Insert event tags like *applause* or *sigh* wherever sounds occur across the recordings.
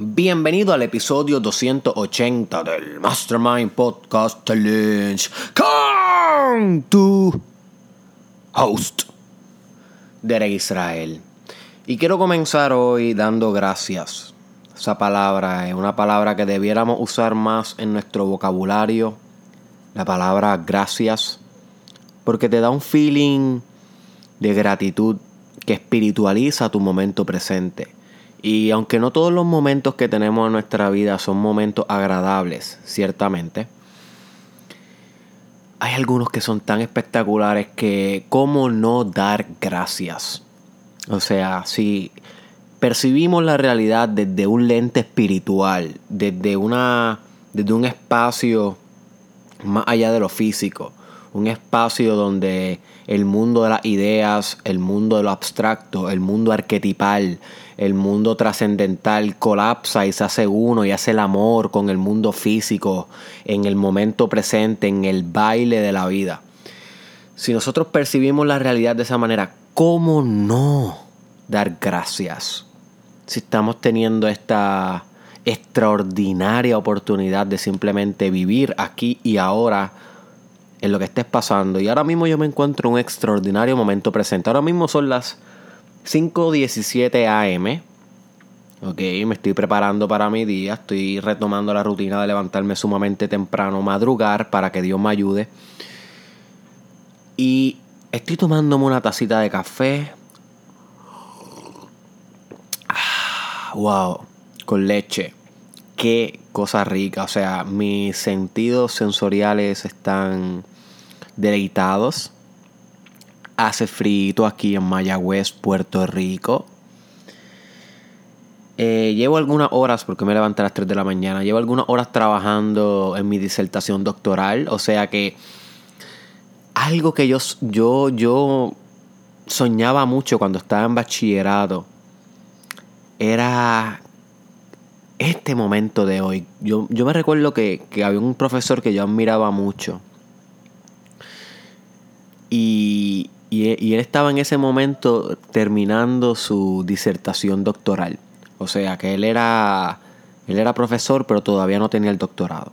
Bienvenido al episodio 280 del Mastermind Podcast Challenge con tu host, Derek Israel. Y quiero comenzar hoy dando gracias. Esa palabra es una palabra que debiéramos usar más en nuestro vocabulario. La palabra gracias. Porque te da un feeling de gratitud que espiritualiza tu momento presente. Y aunque no todos los momentos que tenemos en nuestra vida son momentos agradables, ciertamente, hay algunos que son tan espectaculares que cómo no dar gracias. O sea, si percibimos la realidad desde un lente espiritual, desde una desde un espacio más allá de lo físico, un espacio donde el mundo de las ideas, el mundo de lo abstracto, el mundo arquetipal, el mundo trascendental colapsa y se hace uno y hace el amor con el mundo físico en el momento presente, en el baile de la vida. Si nosotros percibimos la realidad de esa manera, ¿cómo no dar gracias? Si estamos teniendo esta extraordinaria oportunidad de simplemente vivir aquí y ahora en lo que estés pasando. Y ahora mismo yo me encuentro en un extraordinario momento presente. Ahora mismo son las 5.17 am. Ok, me estoy preparando para mi día. Estoy retomando la rutina de levantarme sumamente temprano, madrugar para que Dios me ayude. Y estoy tomándome una tacita de café. Ah, wow, con leche. Qué cosa rica. O sea, mis sentidos sensoriales están deleitados. Hace frío aquí en Mayagüez, Puerto Rico. Eh, llevo algunas horas, porque me levanté a las 3 de la mañana, llevo algunas horas trabajando en mi disertación doctoral. O sea que algo que yo, yo, yo soñaba mucho cuando estaba en bachillerato era este momento de hoy. Yo, yo me recuerdo que, que había un profesor que yo admiraba mucho y, y, él estaba en ese momento terminando su disertación doctoral. O sea que él era, él era profesor, pero todavía no tenía el doctorado.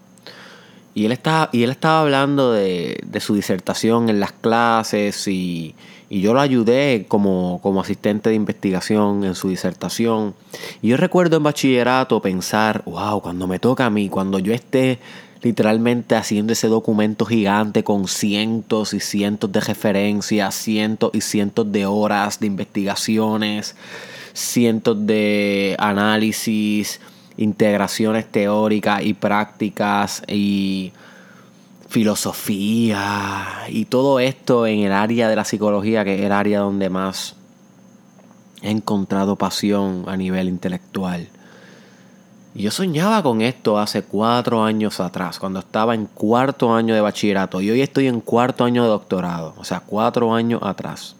Y él estaba, y él estaba hablando de, de su disertación en las clases y, y yo lo ayudé como, como, asistente de investigación en su disertación. Y yo recuerdo en bachillerato pensar, wow, cuando me toca a mí, cuando yo esté literalmente haciendo ese documento gigante con cientos y cientos de referencias, cientos y cientos de horas de investigaciones, cientos de análisis, integraciones teóricas y prácticas y filosofía y todo esto en el área de la psicología, que es el área donde más he encontrado pasión a nivel intelectual. Y yo soñaba con esto hace cuatro años atrás, cuando estaba en cuarto año de bachillerato. Y hoy estoy en cuarto año de doctorado, o sea, cuatro años atrás.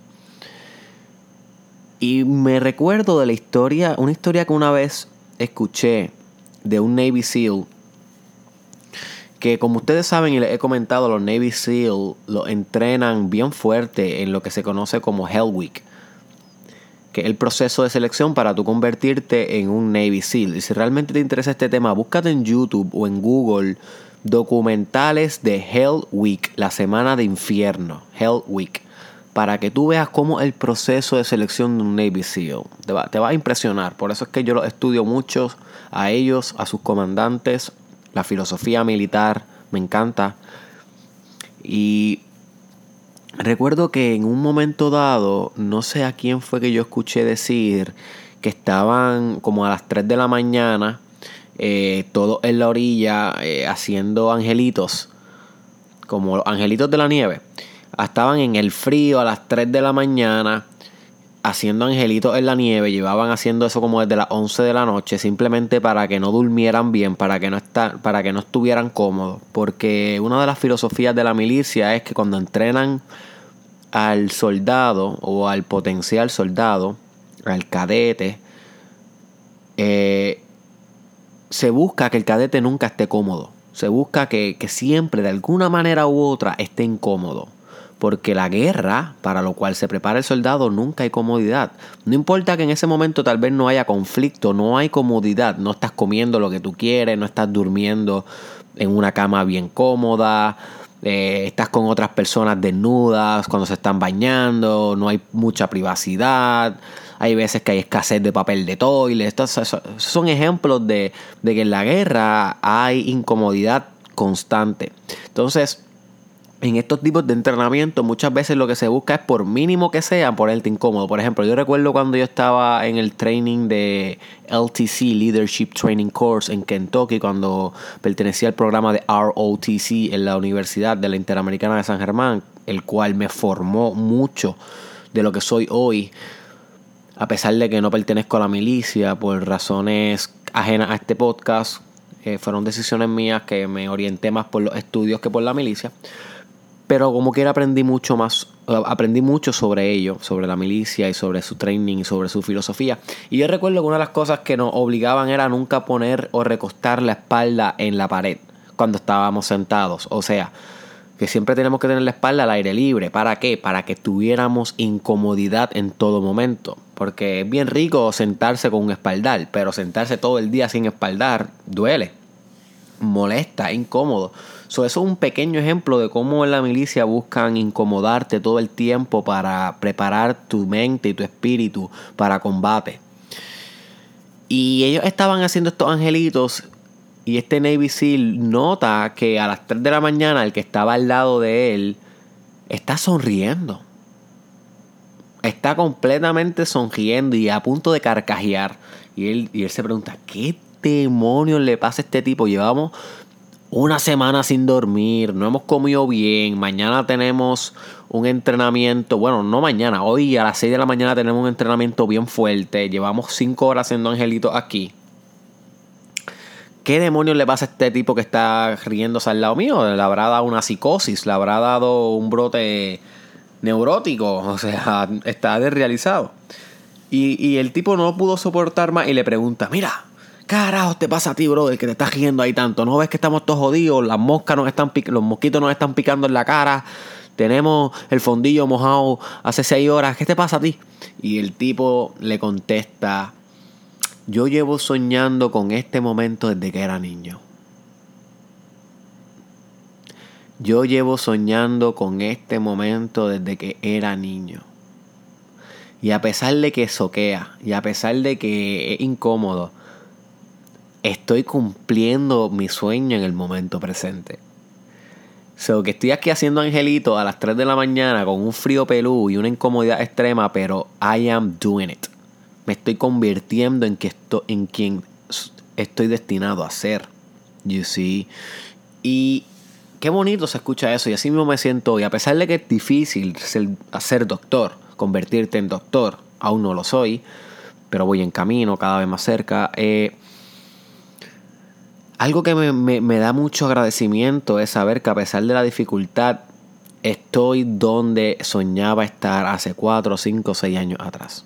Y me recuerdo de la historia, una historia que una vez escuché de un Navy SEAL. Que como ustedes saben y les he comentado, los Navy SEAL lo entrenan bien fuerte en lo que se conoce como Hell Week que es el proceso de selección para tú convertirte en un Navy SEAL. Y si realmente te interesa este tema, búscate en YouTube o en Google documentales de Hell Week, la semana de infierno, Hell Week, para que tú veas cómo el proceso de selección de un Navy SEAL te va, te va a impresionar. Por eso es que yo los estudio mucho a ellos, a sus comandantes, la filosofía militar, me encanta. Y Recuerdo que en un momento dado, no sé a quién fue que yo escuché decir que estaban como a las 3 de la mañana, eh, todos en la orilla eh, haciendo angelitos, como angelitos de la nieve. Estaban en el frío a las 3 de la mañana haciendo angelitos en la nieve, llevaban haciendo eso como desde las 11 de la noche, simplemente para que no durmieran bien, para que no, para que no estuvieran cómodos. Porque una de las filosofías de la milicia es que cuando entrenan al soldado o al potencial soldado, al cadete, eh, se busca que el cadete nunca esté cómodo. Se busca que, que siempre, de alguna manera u otra, esté incómodo. Porque la guerra, para lo cual se prepara el soldado, nunca hay comodidad. No importa que en ese momento tal vez no haya conflicto, no hay comodidad. No estás comiendo lo que tú quieres, no estás durmiendo en una cama bien cómoda. Eh, estás con otras personas desnudas cuando se están bañando, no hay mucha privacidad, hay veces que hay escasez de papel de toilet. Estos son ejemplos de, de que en la guerra hay incomodidad constante. Entonces, en estos tipos de entrenamiento muchas veces lo que se busca es por mínimo que sea ponerte incómodo. Por ejemplo, yo recuerdo cuando yo estaba en el training de LTC, Leadership Training Course en Kentucky, cuando pertenecía al programa de ROTC en la Universidad de la Interamericana de San Germán, el cual me formó mucho de lo que soy hoy. A pesar de que no pertenezco a la milicia por razones ajenas a este podcast, eh, fueron decisiones mías que me orienté más por los estudios que por la milicia. Pero como quiera aprendí mucho más, aprendí mucho sobre ello, sobre la milicia y sobre su training y sobre su filosofía. Y yo recuerdo que una de las cosas que nos obligaban era nunca poner o recostar la espalda en la pared cuando estábamos sentados. O sea, que siempre tenemos que tener la espalda al aire libre. ¿Para qué? Para que tuviéramos incomodidad en todo momento. Porque es bien rico sentarse con un espaldar, pero sentarse todo el día sin espaldar duele, molesta, incómodo eso es un pequeño ejemplo de cómo en la milicia buscan incomodarte todo el tiempo para preparar tu mente y tu espíritu para combate. Y ellos estaban haciendo estos angelitos y este Navy SEAL nota que a las 3 de la mañana el que estaba al lado de él está sonriendo. Está completamente sonriendo y a punto de carcajear. Y él, y él se pregunta, ¿qué demonios le pasa a este tipo? Llevamos una semana sin dormir, no hemos comido bien, mañana tenemos un entrenamiento, bueno, no mañana, hoy a las 6 de la mañana tenemos un entrenamiento bien fuerte, llevamos 5 horas siendo angelitos aquí. ¿Qué demonios le pasa a este tipo que está riéndose al lado mío? Le habrá dado una psicosis, le habrá dado un brote neurótico, o sea, *laughs* está desrealizado. Y, y el tipo no pudo soportar más y le pregunta, mira, carajo te pasa a ti, brother, que te estás riendo ahí tanto? ¿No ves que estamos todos jodidos? Las moscas nos están los mosquitos nos están picando en la cara. Tenemos el fondillo mojado hace seis horas. ¿Qué te pasa a ti? Y el tipo le contesta, yo llevo soñando con este momento desde que era niño. Yo llevo soñando con este momento desde que era niño. Y a pesar de que soquea, y a pesar de que es incómodo, estoy cumpliendo mi sueño en el momento presente. So que estoy aquí haciendo angelito a las 3 de la mañana con un frío pelú y una incomodidad extrema, pero I am doing it. Me estoy convirtiendo en, que en quien estoy destinado a ser. You see. Y qué bonito se escucha eso. Y así mismo me siento hoy. A pesar de que es difícil ser, doctor, convertirte en doctor, aún no lo soy, pero voy en camino, cada vez más cerca. Eh, algo que me, da mucho agradecimiento es saber que a pesar de la dificultad, estoy donde soñaba estar hace 4, 5, 6 años atrás.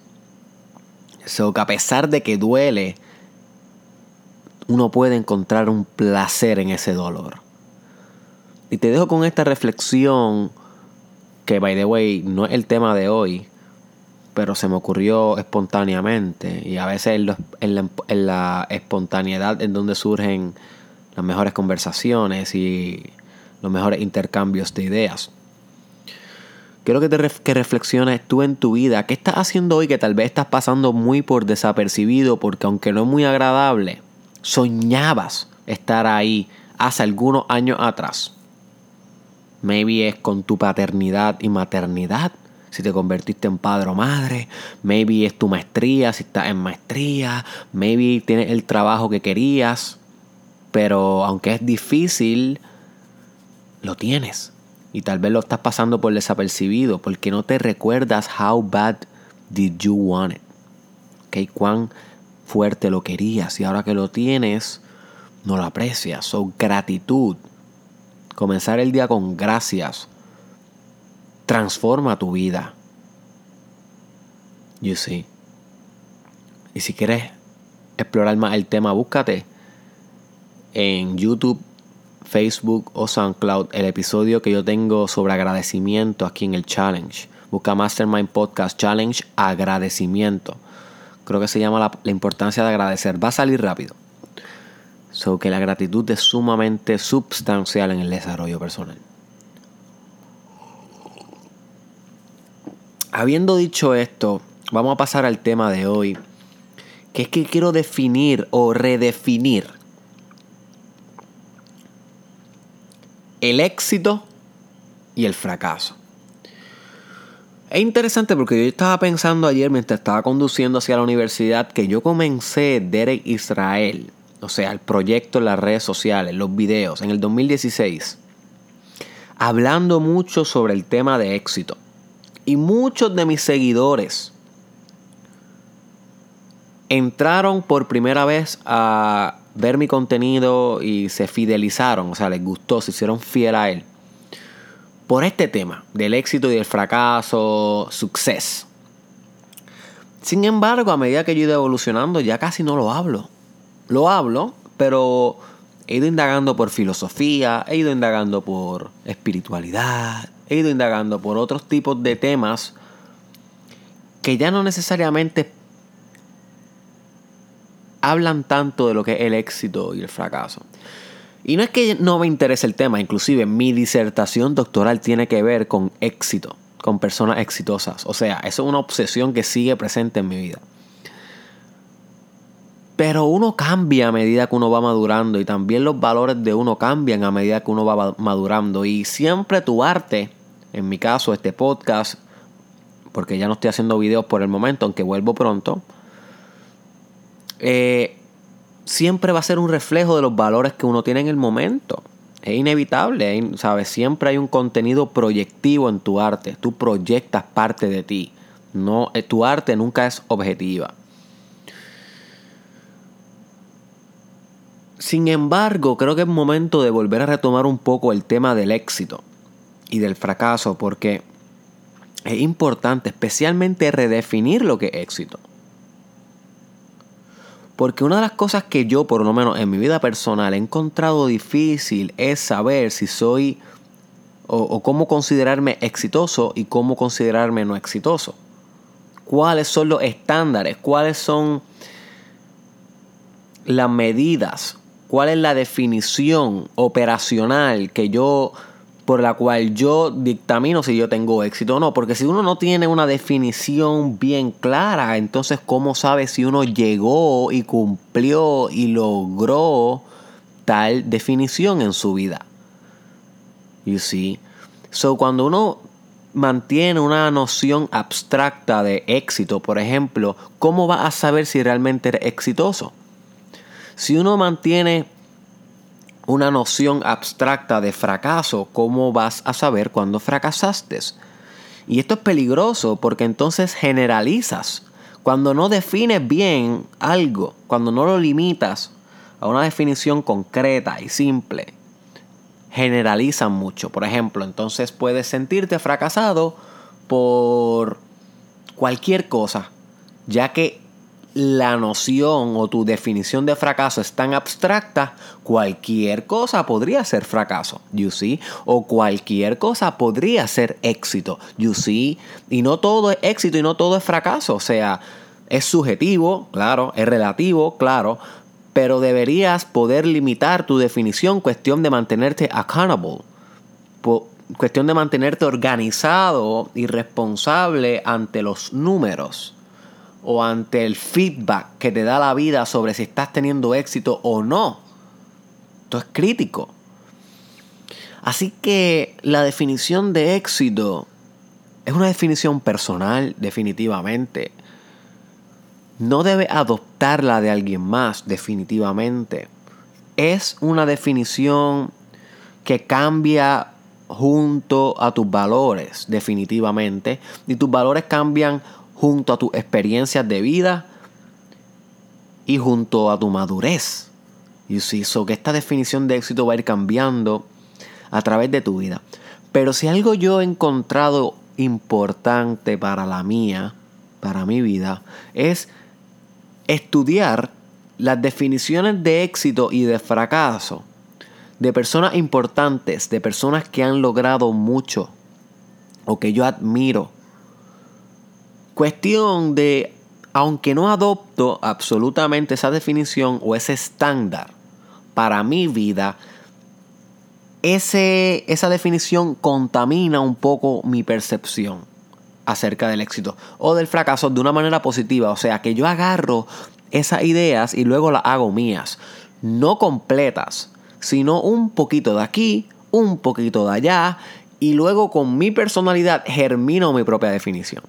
So que a pesar de que duele, uno puede encontrar un placer en ese dolor. Y te dejo con esta reflexión que, by the way, no es el tema de hoy, pero se me ocurrió espontáneamente. Y a veces en, la, espontaneidad en donde surgen las mejores conversaciones y los mejores intercambios de ideas. Quiero que, te que reflexiones tú en tu vida. ¿Qué estás haciendo hoy que tal vez estás pasando muy por desapercibido? Porque aunque no es muy agradable, soñabas estar ahí hace algunos años atrás. Maybe es con tu paternidad y maternidad si te convertiste en padre o madre, maybe es tu maestría, si estás en maestría, maybe tienes el trabajo que querías, pero aunque es difícil, lo tienes. Y tal vez lo estás pasando por desapercibido porque no te recuerdas how bad did you want it. Okay, cuán fuerte lo querías y ahora que lo tienes, no lo aprecias. So, gratitud. Comenzar el día con gracias transforma tu vida. You see. Y si quieres explorar más el tema, búscate en YouTube Facebook o SoundCloud el episodio que yo tengo sobre agradecimiento aquí en el challenge. Busca Mastermind Podcast Challenge agradecimiento. Creo que se llama la, importancia de agradecer. Va a salir rápido. So que la gratitud es sumamente substancial en el desarrollo personal. Habiendo dicho esto, vamos a pasar al tema de hoy, que es que quiero definir o redefinir el éxito y el fracaso. Es interesante porque yo estaba pensando ayer mientras estaba conduciendo hacia la universidad que yo comencé Derek Israel, o sea, el proyecto en las redes sociales, los videos, en el 2016, hablando mucho sobre el tema de éxito. Y muchos de mis seguidores entraron por primera vez a ver mi contenido y se fidelizaron, o sea, les gustó, se hicieron fiel a él por este tema del éxito y del fracaso, success. Sin embargo, a medida que yo he ido evolucionando, ya casi no lo hablo. Lo hablo, pero he ido indagando por filosofía, he ido indagando por espiritualidad, he ido indagando por otros tipos de temas que ya no necesariamente hablan tanto de lo que es el éxito y el fracaso. Y no es que no me interese el tema, inclusive mi disertación doctoral tiene que ver con éxito, con personas exitosas. O sea, eso es una obsesión que sigue presente en mi vida. Pero uno cambia a medida que uno va madurando y también los valores de uno cambian a medida que uno va madurando. Y siempre tu arte, en mi caso este podcast, porque ya no estoy haciendo videos por el momento, aunque vuelvo pronto, eh, siempre va a ser un reflejo de los valores que uno tiene en el momento. Es inevitable, ¿sabes? Siempre hay un contenido proyectivo en tu arte. Tú proyectas parte de ti. No, eh, tu arte nunca es objetiva. Sin embargo, creo que es momento de volver a retomar un poco el tema del éxito y del fracaso, porque es importante especialmente redefinir lo que es éxito. Porque una de las cosas que yo, por lo menos en mi vida personal, he encontrado difícil es saber si soy o, cómo considerarme exitoso y cómo considerarme no exitoso. ¿Cuáles son los estándares? ¿Cuáles son las medidas? ¿Cuál es la definición operacional que yo por la cual yo dictamino si yo tengo éxito o no. Porque si uno no tiene una definición bien clara, entonces ¿cómo sabe si uno llegó y cumplió y logró tal definición en su vida? You see? So cuando uno mantiene una noción abstracta de éxito, por ejemplo, ¿cómo va a saber si realmente eres exitoso? Si uno mantiene una noción abstracta de fracaso, ¿cómo vas a saber cuándo fracasaste? Y esto es peligroso porque entonces generalizas. Cuando no defines bien algo, cuando no lo limitas a una definición concreta y simple, generalizan mucho. Por ejemplo, entonces puedes sentirte fracasado por cualquier cosa, ya que la noción o tu definición de fracaso es tan abstracta, cualquier cosa podría ser fracaso, you see, o cualquier cosa podría ser éxito, you see, y no todo es éxito y no todo es fracaso, o sea, es subjetivo, claro, es relativo, claro, pero deberías poder limitar tu definición, cuestión de mantenerte accountable, cuestión de mantenerte organizado y responsable ante los números o ante el feedback que te da la vida sobre si estás teniendo éxito o no. Esto es crítico. Así que la definición de éxito es una definición personal, definitivamente. No debe adoptarla de alguien más, definitivamente. Es una definición que cambia junto a tus valores, definitivamente. Y tus valores cambian junto a tus experiencias de vida y junto a tu madurez. Y si so que esta definición de éxito va a ir cambiando a través de tu vida. Pero si algo yo he encontrado importante para la mía, para mi vida, es estudiar las definiciones de éxito y de fracaso de personas importantes, de personas que han logrado mucho o que yo admiro. Cuestión de, aunque no adopto absolutamente esa definición o ese estándar para mi vida, ese, esa definición contamina un poco mi percepción acerca del éxito o del fracaso de una manera positiva. O sea, que yo agarro esas ideas y luego las hago mías. No completas, sino un poquito de aquí, un poquito de allá y luego con mi personalidad germino mi propia definición.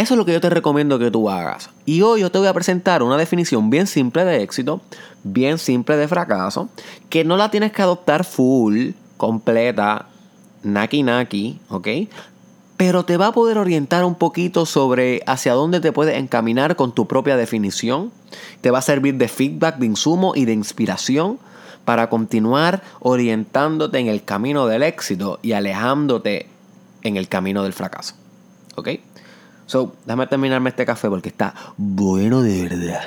Eso es lo que yo te recomiendo que tú hagas. Y hoy yo te voy a presentar una definición bien simple de éxito, bien simple de fracaso, que no la tienes que adoptar full, completa, naki naki, ¿ok? Pero te va a poder orientar un poquito sobre hacia dónde te puedes encaminar con tu propia definición. Te va a servir de feedback, de insumo y de inspiración para continuar orientándote en el camino del éxito y alejándote en el camino del fracaso. ¿Ok? So, déjame terminarme este café porque está bueno de verdad.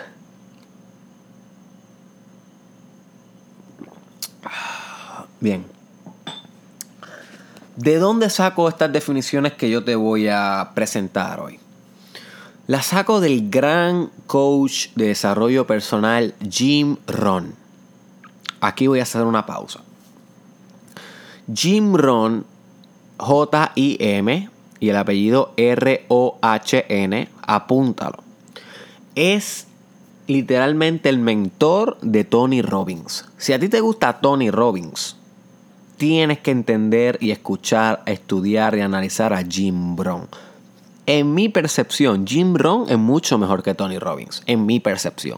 Bien. ¿De dónde saco estas definiciones que yo te voy a presentar hoy? Las saco del gran coach de desarrollo personal Jim Ron. Aquí voy a hacer una pausa. Jim Ron, J-I-M, y el apellido R-O-H-N, apúntalo. Es literalmente el mentor de Tony Robbins. Si a ti te gusta Tony Robbins, tienes que entender y escuchar, estudiar y analizar a Jim Brown. En mi percepción, Jim Brown es mucho mejor que Tony Robbins, en mi percepción.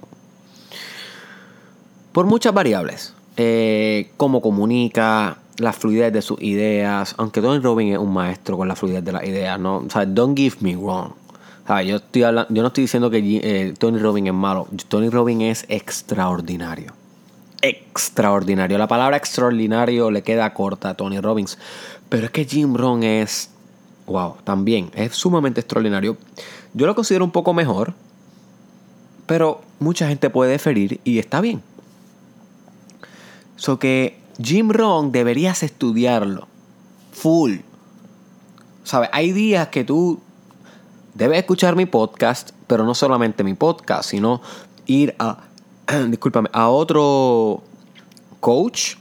Por muchas variables. Eh, cómo comunica, la fluidez de sus ideas. Aunque Tony Robbins es un maestro con la fluidez de las ideas, ¿no? O sea, don't give me wrong. yo, estoy hablando, yo no estoy diciendo que eh, Tony Robbins es malo. Tony Robbins es extraordinario. Extraordinario. La palabra extraordinario le queda corta a Tony Robbins. Pero es que Jim Rohn es. Wow, también. Es sumamente extraordinario. Yo lo considero un poco mejor. Pero mucha gente puede ferir y está bien. So que Jim Rohn deberías estudiarlo. Full. ¿Sabes? Hay días que tú debes escuchar mi podcast, pero no solamente mi podcast, sino ir a, *clears throat* discúlpame, a otro coach,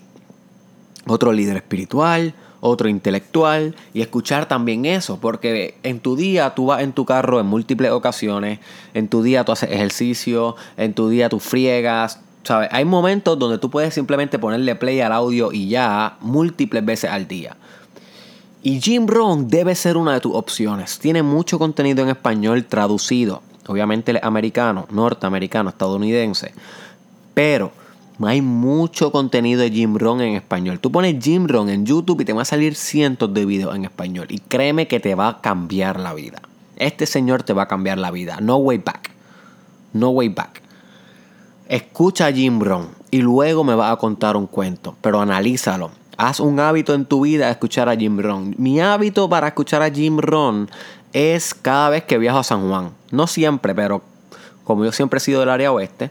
otro líder espiritual, otro intelectual y escuchar también eso, porque en tu día tú vas en tu carro en múltiples ocasiones, en tu día tú haces ejercicio, en tu día tú friegas, hay momentos donde tú puedes simplemente ponerle play al audio y ya múltiples veces al día. Y Jim Rohn debe ser una de tus opciones. Tiene mucho contenido en español traducido. Obviamente americano, norteamericano, estadounidense. Pero hay mucho contenido de Jim Rohn en español. Tú pones Jim Rohn en YouTube y te van a salir cientos de videos en español. Y créeme que te va a cambiar la vida. Este señor te va a cambiar la vida. No way back. No way back. Escucha a Jim Brown y luego me vas a contar un cuento, pero analízalo. Haz un hábito en tu vida de escuchar a Jim Brown. Mi hábito para escuchar a Jim Brown es cada vez que viajo a San Juan. No siempre, pero como yo siempre he sido del área oeste,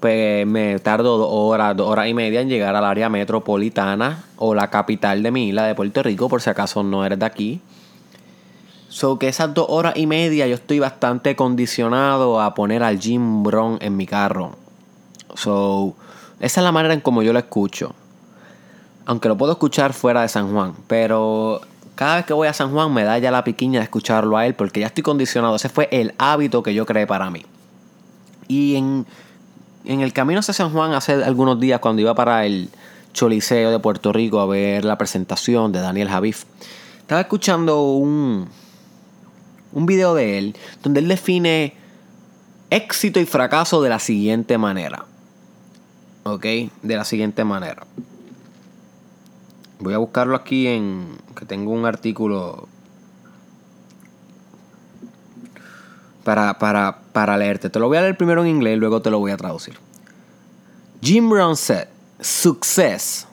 pues me tardo dos horas, dos horas y media en llegar al área metropolitana o la capital de mi isla de Puerto Rico, por si acaso no eres de aquí. So que esas dos horas y media yo estoy bastante condicionado a poner al Jim Brown en mi carro. So, esa es la manera en como yo lo escucho. Aunque lo puedo escuchar fuera de San Juan. Pero cada vez que voy a San Juan me da ya la piquiña de escucharlo a él porque ya estoy condicionado. Ese fue el hábito que yo creé para mí. Y en, en el camino hacia San Juan hace algunos días cuando iba para el Choliseo de Puerto Rico a ver la presentación de Daniel Javif, estaba escuchando un, un video de él donde él define éxito y fracaso de la siguiente manera. ¿Ok? De la siguiente manera. Voy a buscarlo aquí en que tengo un artículo para, para, para leerte. Te lo voy a leer primero en inglés y luego te lo voy a traducir. Jim Brown said, success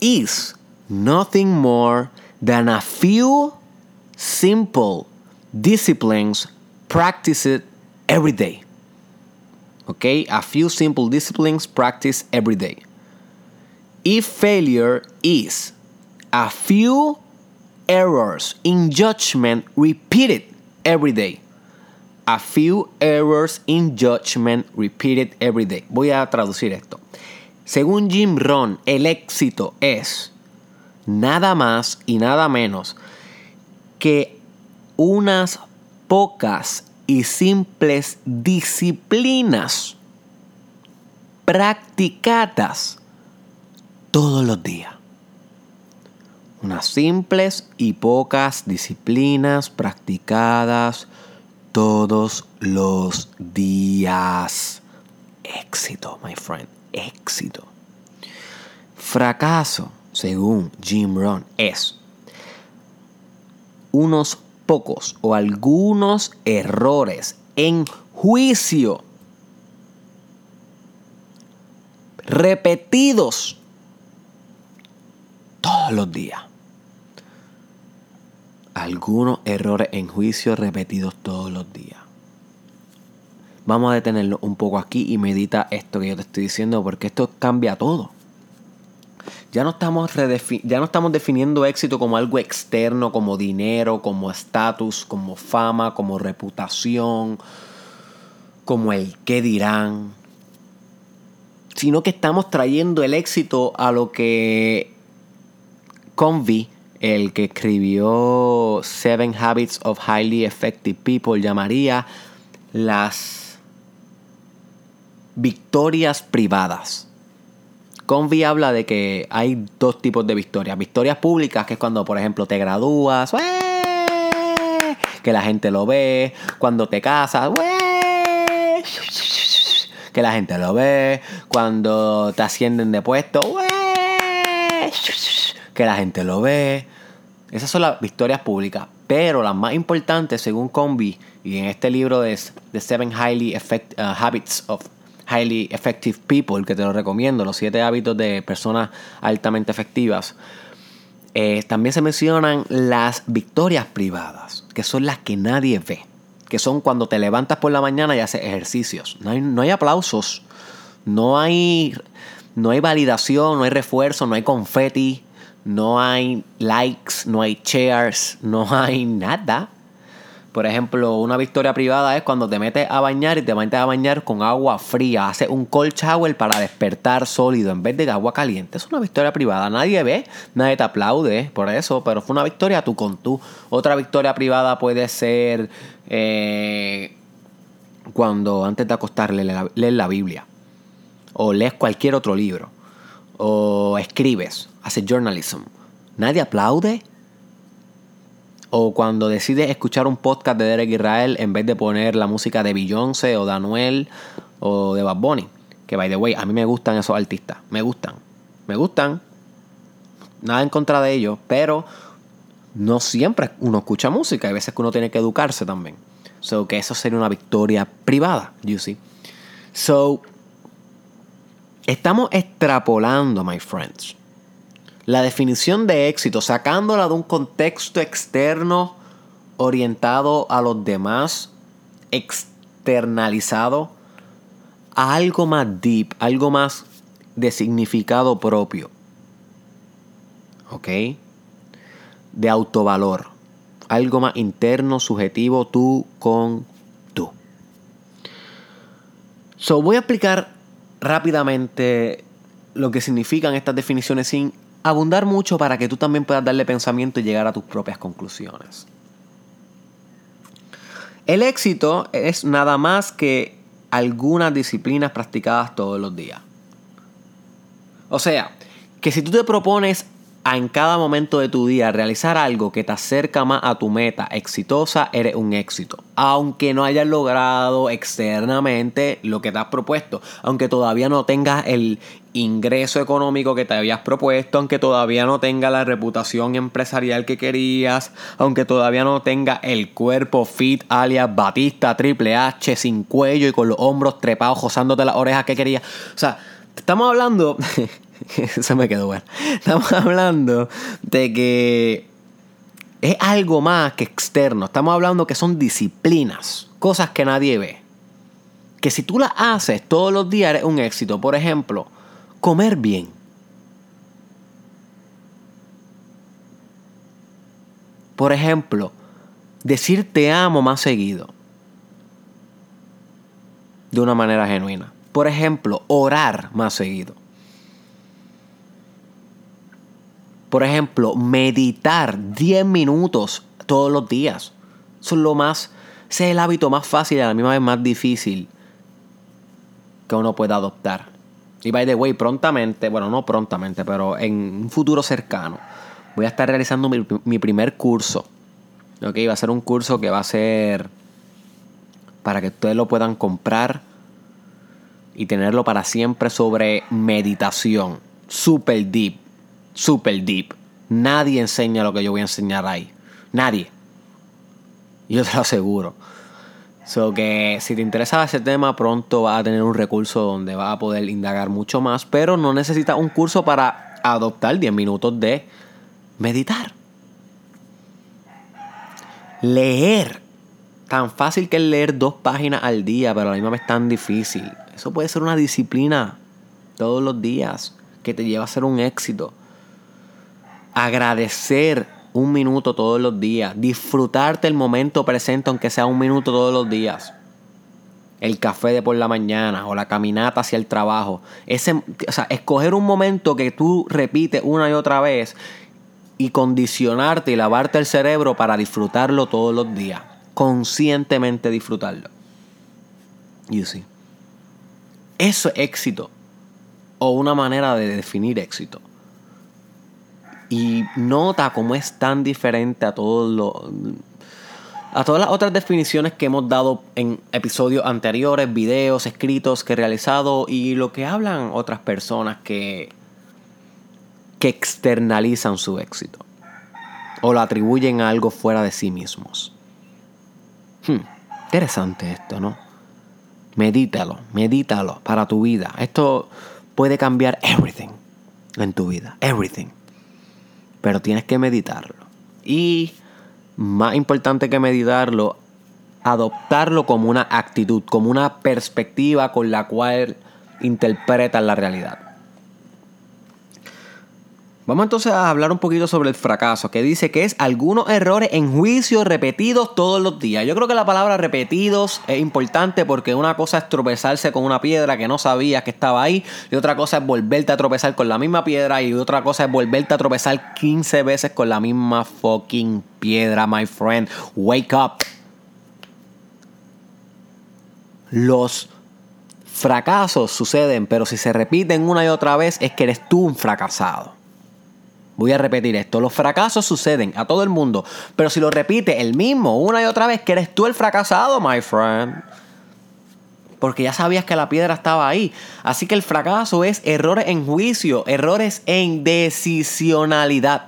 is nothing more than a few simple disciplines practiced every day. Okay, a few simple disciplines practice every day. If failure is a few errors in judgment repeated every day. A few errors in judgment repeated every day. Voy a traducir esto. Según Jim Rohn, el éxito es nada más y nada menos que unas pocas y simples disciplinas practicadas todos los días. Unas simples y pocas disciplinas practicadas todos los días. Éxito, my friend, éxito. Fracaso, según Jim Rohn, es unos pocos o algunos errores en juicio repetidos todos los días. Algunos errores en juicio repetidos todos los días. Vamos a detenerlo un poco aquí y medita esto que yo te estoy diciendo porque esto cambia todo. Ya no, estamos ya no estamos definiendo éxito como algo externo, como dinero, como estatus, como fama, como reputación, como el qué dirán, sino que estamos trayendo el éxito a lo que Convey, el que escribió Seven Habits of Highly Effective People, llamaría las victorias privadas. Convey habla de que hay dos tipos de victorias. Victorias públicas, que es cuando, por ejemplo, te gradúas, que la gente lo ve. Cuando te casas, que la gente lo ve. Cuando te ascienden de puesto, que la gente lo ve. Esas son las victorias públicas. Pero las más importantes, según Combi, y en este libro de The Seven Highly Effect, uh, Habits of Highly Effective People, que te lo recomiendo, los siete hábitos de personas altamente efectivas, eh, también se mencionan las victorias privadas, que son las que nadie ve, que son cuando te levantas por la mañana y haces ejercicios. No hay, aplausos, no hay, no hay validación, no hay refuerzo, no hay confeti, no hay likes, no hay shares, no hay nada. Por ejemplo, una victoria privada es cuando te metes a bañar y te metes a bañar con agua fría. Haces un cold shower para despertar sólido en vez de agua caliente. Es una victoria privada. Nadie ve, nadie te aplaude por eso, pero fue una victoria tú con tú. Otra victoria privada puede ser eh, cuando antes de acostar lees la Biblia. O lees cualquier otro libro. O escribes, haces journalism. Nadie aplaude o cuando decides escuchar un podcast de Derek Israel en vez de poner la música de Beyoncé o de Anuel o de Bad Bunny. Que by the way, a mí me gustan esos artistas. Me gustan. Me gustan. Nada en contra de ellos, pero no siempre uno escucha música. Hay veces que uno tiene que educarse también. So que eso sería una victoria privada, you see. So, estamos extrapolando, my friends la definición de éxito, sacándola de un contexto externo orientado a los demás, externalizado a algo más deep, algo más de significado propio. ¿Ok? De autovalor. Algo más interno, subjetivo, tú con tú. So, voy a explicar rápidamente lo que significan estas definiciones sin abundar mucho para que tú también puedas darle pensamiento y llegar a tus propias conclusiones. El éxito es nada más que algunas disciplinas practicadas todos los días. O sea, que si tú te propones en cada momento de tu día realizar algo que te acerca más a tu meta exitosa, eres un éxito. Aunque no hayas logrado externamente lo que te has propuesto, aunque todavía no tengas el ingreso económico que te habías propuesto, aunque todavía no tengas la reputación empresarial que querías, aunque todavía no tengas el cuerpo fit alias Batista Triple H sin cuello y con los hombros trepados, josándote las orejas que querías. O sea, estamos hablando *laughs* Eso me quedó bueno. Estamos hablando de que es algo más que externo. Estamos hablando que son disciplinas, cosas que nadie ve. Que si tú las haces todos los días eres un éxito. Por ejemplo, comer bien. Por ejemplo, decir te amo más seguido. De una manera genuina. Por ejemplo, orar más seguido. Por ejemplo, meditar 10 minutos todos los días. Eso es lo más. Ese es el hábito más fácil y a la misma vez más difícil que uno pueda adoptar. Y by the way, prontamente, bueno, no prontamente, pero en un futuro cercano, voy a estar realizando mi, primer curso. Ok, va a ser un curso que va a ser para que ustedes lo puedan comprar y tenerlo para siempre sobre meditación. Super deep, super deep. Nadie enseña lo que yo voy a enseñar ahí. Nadie. Yo te lo aseguro. So que si te interesa ese tema, pronto vas a tener un recurso donde vas a poder indagar mucho más, pero no necesitas un curso para adoptar 10 minutos de meditar. Leer. Tan fácil que es leer dos páginas al día, pero a la misma vez tan difícil. Eso puede ser una disciplina todos los días que te lleva a ser un éxito. Agradecer un minuto todos los días. Disfrutarte el momento presente, aunque sea un minuto todos los días. El café de por la mañana o la caminata hacia el trabajo. Ese, o sea, escoger un momento que tú repites una y otra vez y condicionarte y lavarte el cerebro para disfrutarlo todos los días. Conscientemente disfrutarlo. You see. Eso es éxito. O una manera de definir éxito. Y nota cómo es tan diferente a todos los a todas las otras definiciones que hemos dado en episodios anteriores, videos, escritos que he realizado y lo que hablan otras personas que, que externalizan su éxito o lo atribuyen a algo fuera de sí mismos. Hmm, interesante esto, ¿no? Medítalo, medítalo para tu vida. Esto puede cambiar everything en tu vida, everything pero tienes que meditarlo. Y más importante que meditarlo, adoptarlo como una actitud, como una perspectiva con la cual interpretas la realidad. Vamos entonces a hablar un poquito sobre el fracaso, que dice que es algunos errores en juicio repetidos todos los días. Yo creo que la palabra repetidos es importante porque una cosa es tropezarse con una piedra que no sabías que estaba ahí, y otra cosa es volverte a tropezar con la misma piedra, y otra cosa es volverte a tropezar 15 veces con la misma fucking piedra, my friend. Wake up. Los fracasos suceden, pero si se repiten una y otra vez es que eres tú un fracasado. Voy a repetir esto. Los fracasos suceden a todo el mundo. Pero si lo repite el mismo una y otra vez, que eres tú el fracasado, my friend. Porque ya sabías que la piedra estaba ahí. Así que el fracaso es errores en juicio, errores en decisionalidad.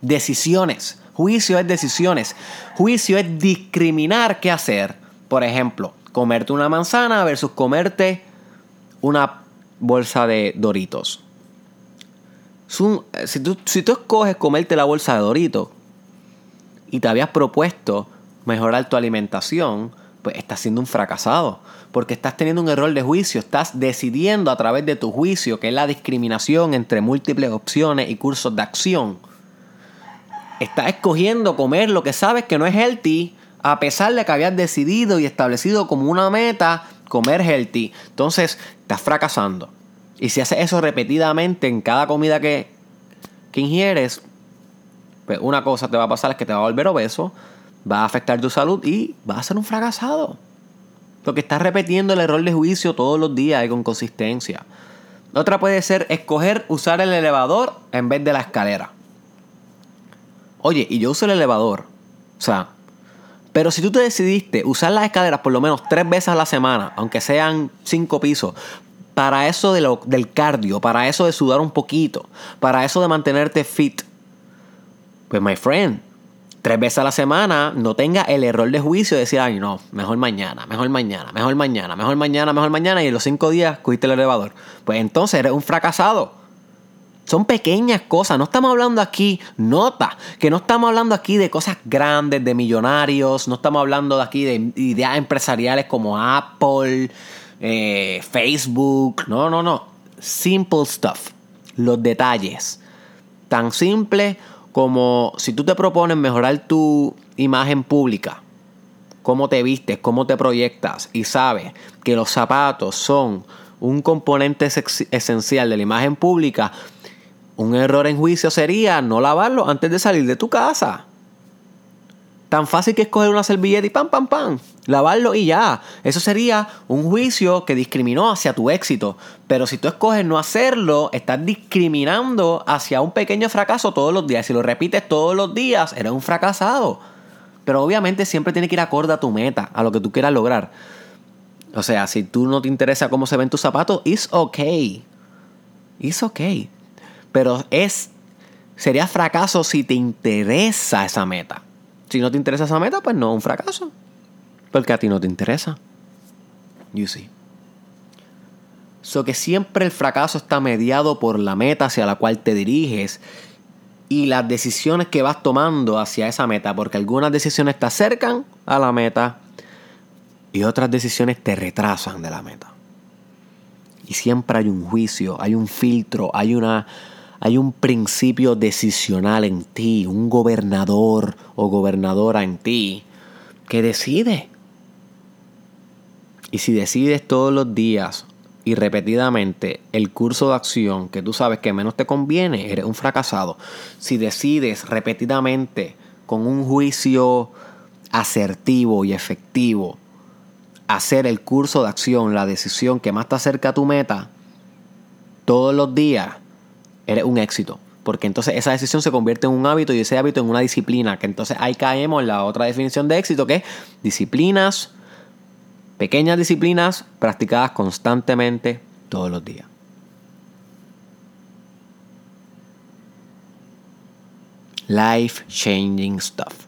Decisiones. Juicio es decisiones. Juicio es discriminar qué hacer. Por ejemplo, comerte una manzana versus comerte una bolsa de doritos. Si tú, si tú escoges comerte la bolsa de Dorito y te habías propuesto mejorar tu alimentación, pues estás siendo un fracasado. Porque estás teniendo un error de juicio, estás decidiendo a través de tu juicio, que es la discriminación entre múltiples opciones y cursos de acción. Estás escogiendo comer lo que sabes que no es healthy, a pesar de que habías decidido y establecido como una meta comer healthy. Entonces, estás fracasando. Y si haces eso repetidamente en cada comida que, ingieres, pues una cosa te va a pasar es que te va a volver obeso, va a afectar tu salud y vas a ser un fracasado. Porque estás repitiendo el error de juicio todos los días y con consistencia. Otra puede ser escoger usar el elevador en vez de la escalera. Oye, y yo uso el elevador. O sea, pero si tú te decidiste usar las escaleras por lo menos tres veces a la semana, aunque sean cinco pisos, para eso del cardio, para eso de sudar un poquito, para eso de mantenerte fit. Pues, my friend, tres veces a la semana no tenga el error de juicio de decir, ay, no, mejor mañana, mejor mañana, mejor mañana, mejor mañana, mejor mañana, y en los cinco días cogiste el elevador. Pues entonces eres un fracasado. Son pequeñas cosas, no estamos hablando aquí, nota, que no estamos hablando aquí de cosas grandes, de millonarios, no estamos hablando de aquí de ideas empresariales como Apple, eh, Facebook. No, no, no. Simple stuff. Los detalles. Tan simple como si tú te propones mejorar tu imagen pública, cómo te vistes, cómo te proyectas y sabes que los zapatos son un componente esencial de la imagen pública, un error en juicio sería no lavarlo antes de salir de tu casa. Tan fácil que escoger una servilleta y pam, pam, pam. Lavarlo y ya. Eso sería un juicio que discriminó hacia tu éxito. Pero si tú escoges no hacerlo, estás discriminando hacia un pequeño fracaso todos los días. Si lo repites todos los días, eres un fracasado. Pero obviamente siempre tiene que ir acorde a tu meta, a lo que tú quieras lograr. O sea, si tú no te interesa cómo se ven tus zapatos, it's okay. It's okay. Pero es. Sería fracaso si te interesa esa meta. Si no te interesa esa meta, pues no, un fracaso. Porque a ti no te interesa. You see. So que siempre el fracaso está mediado por la meta hacia la cual te diriges y las decisiones que vas tomando hacia esa meta, porque algunas decisiones te acercan a la meta y otras decisiones te retrasan de la meta. Y siempre hay un juicio, hay un filtro, hay una hay un principio decisional en ti, un gobernador o gobernadora en ti que decide. Y si decides todos los días y repetidamente el curso de acción que tú sabes que menos te conviene, eres un fracasado. Si decides repetidamente con un juicio asertivo y efectivo hacer el curso de acción, la decisión que más te acerca a tu meta, todos los días, eres un éxito. Porque entonces esa decisión se convierte en un hábito y ese hábito en una disciplina. Que entonces ahí caemos en la otra definición de éxito, que es disciplinas, pequeñas disciplinas practicadas constantemente todos los días. Life changing stuff.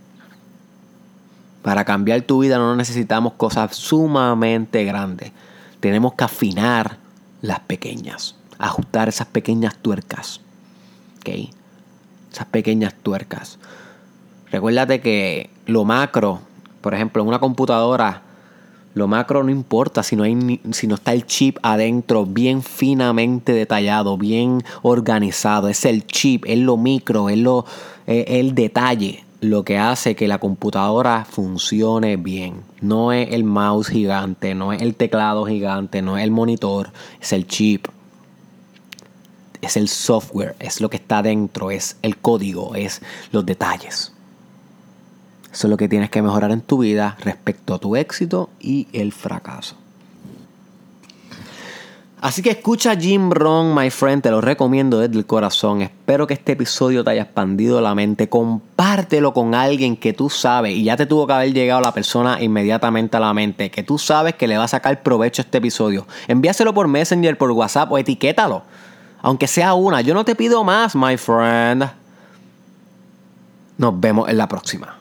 Para cambiar tu vida no necesitamos cosas sumamente grandes. Tenemos que afinar las pequeñas ajustar esas pequeñas tuercas. ¿Ok? Esas pequeñas tuercas. Recuérdate que lo macro, por ejemplo, en una computadora, lo macro no importa si no, hay, si no está el chip adentro bien finamente detallado, bien organizado. Es el chip, es lo micro, es lo, el detalle lo que hace que la computadora funcione bien. No es el mouse gigante, no es el teclado gigante, no es el monitor, es el chip es el software, es lo que está dentro, es el código, es los detalles. Eso es lo que tienes que mejorar en tu vida respecto a tu éxito y el fracaso. Así que escucha Jim Rohn, my friend, te lo recomiendo desde el corazón. Espero que este episodio te haya expandido la mente. Compártelo con alguien que tú sabes, y ya te tuvo que haber llegado la persona inmediatamente a la mente, que tú sabes que le va a sacar provecho este episodio. Envíaselo por Messenger, por WhatsApp o etiquétalo. Aunque sea una, yo no te pido más, my friend. Nos vemos en la próxima.